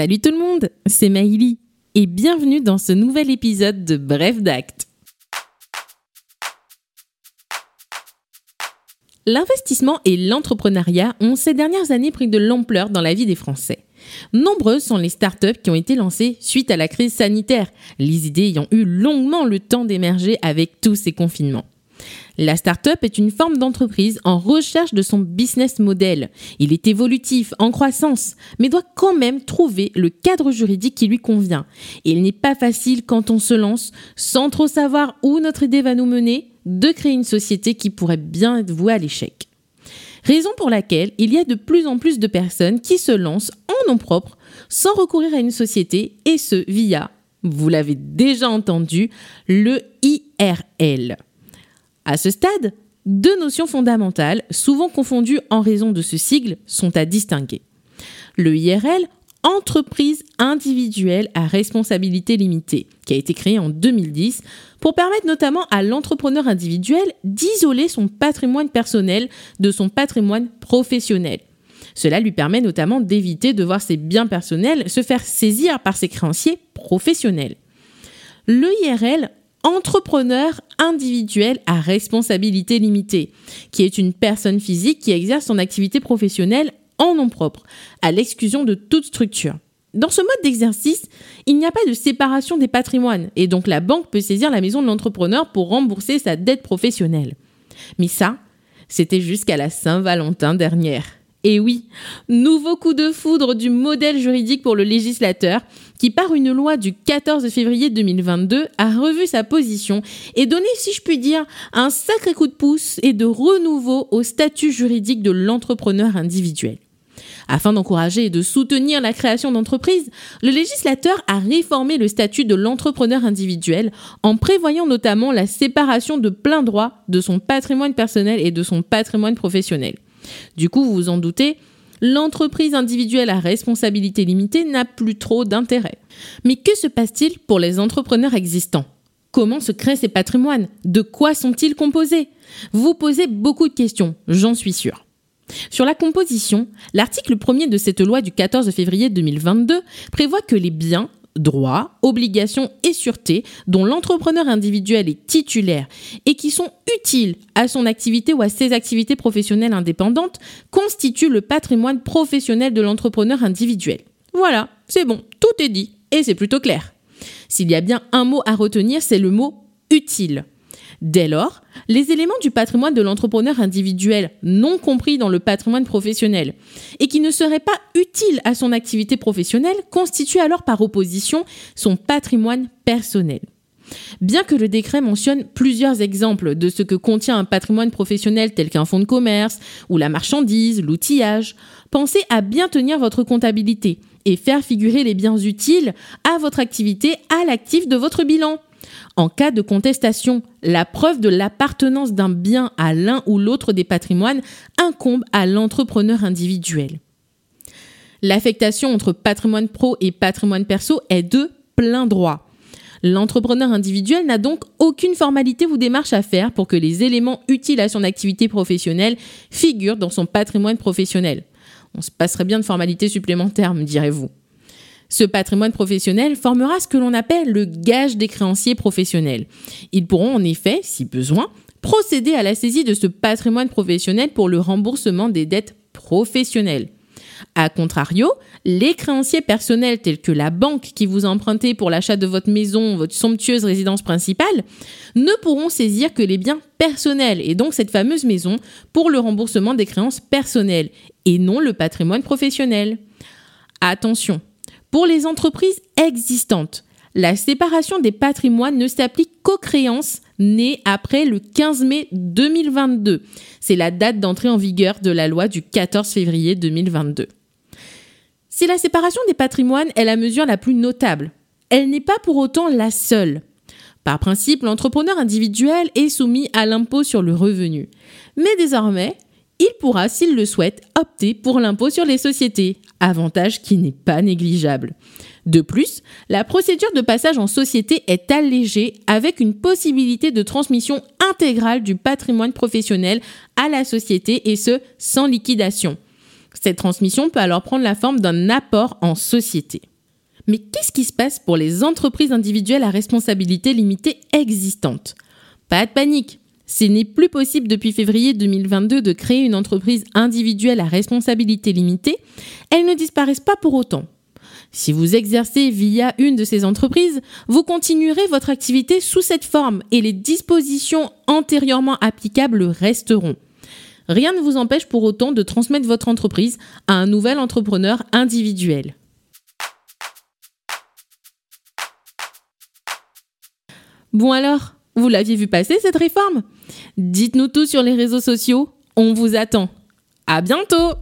Salut tout le monde, c'est Maïli et bienvenue dans ce nouvel épisode de Bref d'Acte. L'investissement et l'entrepreneuriat ont ces dernières années pris de l'ampleur dans la vie des Français. Nombreuses sont les startups qui ont été lancées suite à la crise sanitaire, les idées ayant eu longuement le temps d'émerger avec tous ces confinements. La start-up est une forme d'entreprise en recherche de son business model. Il est évolutif, en croissance, mais doit quand même trouver le cadre juridique qui lui convient. Il n'est pas facile quand on se lance, sans trop savoir où notre idée va nous mener, de créer une société qui pourrait bien être vouée à l'échec. Raison pour laquelle il y a de plus en plus de personnes qui se lancent en nom propre sans recourir à une société et ce via, vous l'avez déjà entendu, le IRL. À ce stade, deux notions fondamentales, souvent confondues en raison de ce sigle, sont à distinguer. Le IRL, entreprise individuelle à responsabilité limitée, qui a été créée en 2010 pour permettre notamment à l'entrepreneur individuel d'isoler son patrimoine personnel de son patrimoine professionnel. Cela lui permet notamment d'éviter de voir ses biens personnels se faire saisir par ses créanciers professionnels. Le IRL entrepreneur individuel à responsabilité limitée, qui est une personne physique qui exerce son activité professionnelle en nom propre, à l'exclusion de toute structure. Dans ce mode d'exercice, il n'y a pas de séparation des patrimoines, et donc la banque peut saisir la maison de l'entrepreneur pour rembourser sa dette professionnelle. Mais ça, c'était jusqu'à la Saint-Valentin dernière. Et oui, nouveau coup de foudre du modèle juridique pour le législateur qui, par une loi du 14 février 2022, a revu sa position et donné, si je puis dire, un sacré coup de pouce et de renouveau au statut juridique de l'entrepreneur individuel. Afin d'encourager et de soutenir la création d'entreprises, le législateur a réformé le statut de l'entrepreneur individuel en prévoyant notamment la séparation de plein droit de son patrimoine personnel et de son patrimoine professionnel. Du coup, vous vous en doutez, l'entreprise individuelle à responsabilité limitée n'a plus trop d'intérêt. Mais que se passe-t-il pour les entrepreneurs existants? Comment se créent ces patrimoines? De quoi sont-ils composés? Vous posez beaucoup de questions, j'en suis sûr. Sur la composition, l'article 1er de cette loi du 14 février 2022 prévoit que les biens, droits, obligations et sûretés dont l'entrepreneur individuel est titulaire et qui sont utiles à son activité ou à ses activités professionnelles indépendantes constituent le patrimoine professionnel de l'entrepreneur individuel. Voilà, c'est bon, tout est dit et c'est plutôt clair. S'il y a bien un mot à retenir, c'est le mot utile. Dès lors, les éléments du patrimoine de l'entrepreneur individuel non compris dans le patrimoine professionnel et qui ne seraient pas utiles à son activité professionnelle constituent alors par opposition son patrimoine personnel. Bien que le décret mentionne plusieurs exemples de ce que contient un patrimoine professionnel tel qu'un fonds de commerce ou la marchandise, l'outillage, pensez à bien tenir votre comptabilité et faire figurer les biens utiles à votre activité à l'actif de votre bilan. En cas de contestation, la preuve de l'appartenance d'un bien à l'un ou l'autre des patrimoines incombe à l'entrepreneur individuel. L'affectation entre patrimoine pro et patrimoine perso est de plein droit. L'entrepreneur individuel n'a donc aucune formalité ou démarche à faire pour que les éléments utiles à son activité professionnelle figurent dans son patrimoine professionnel. On se passerait bien de formalités supplémentaires, me direz-vous. Ce patrimoine professionnel formera ce que l'on appelle le gage des créanciers professionnels. Ils pourront en effet, si besoin, procéder à la saisie de ce patrimoine professionnel pour le remboursement des dettes professionnelles. A contrario, les créanciers personnels tels que la banque qui vous empruntez pour l'achat de votre maison, votre somptueuse résidence principale, ne pourront saisir que les biens personnels et donc cette fameuse maison pour le remboursement des créances personnelles et non le patrimoine professionnel. Attention, pour les entreprises existantes, la séparation des patrimoines ne s'applique qu'aux créances nées après le 15 mai 2022. C'est la date d'entrée en vigueur de la loi du 14 février 2022. Si la séparation des patrimoines est la mesure la plus notable, elle n'est pas pour autant la seule. Par principe, l'entrepreneur individuel est soumis à l'impôt sur le revenu. Mais désormais, il pourra, s'il le souhaite, opter pour l'impôt sur les sociétés, avantage qui n'est pas négligeable. De plus, la procédure de passage en société est allégée avec une possibilité de transmission intégrale du patrimoine professionnel à la société et ce, sans liquidation. Cette transmission peut alors prendre la forme d'un apport en société. Mais qu'est-ce qui se passe pour les entreprises individuelles à responsabilité limitée existantes? Pas de panique. Ce n'est plus possible depuis février 2022 de créer une entreprise individuelle à responsabilité limitée. Elles ne disparaissent pas pour autant. Si vous exercez via une de ces entreprises, vous continuerez votre activité sous cette forme et les dispositions antérieurement applicables resteront. Rien ne vous empêche pour autant de transmettre votre entreprise à un nouvel entrepreneur individuel. Bon alors, vous l'aviez vu passer cette réforme? Dites-nous tout sur les réseaux sociaux, on vous attend. À bientôt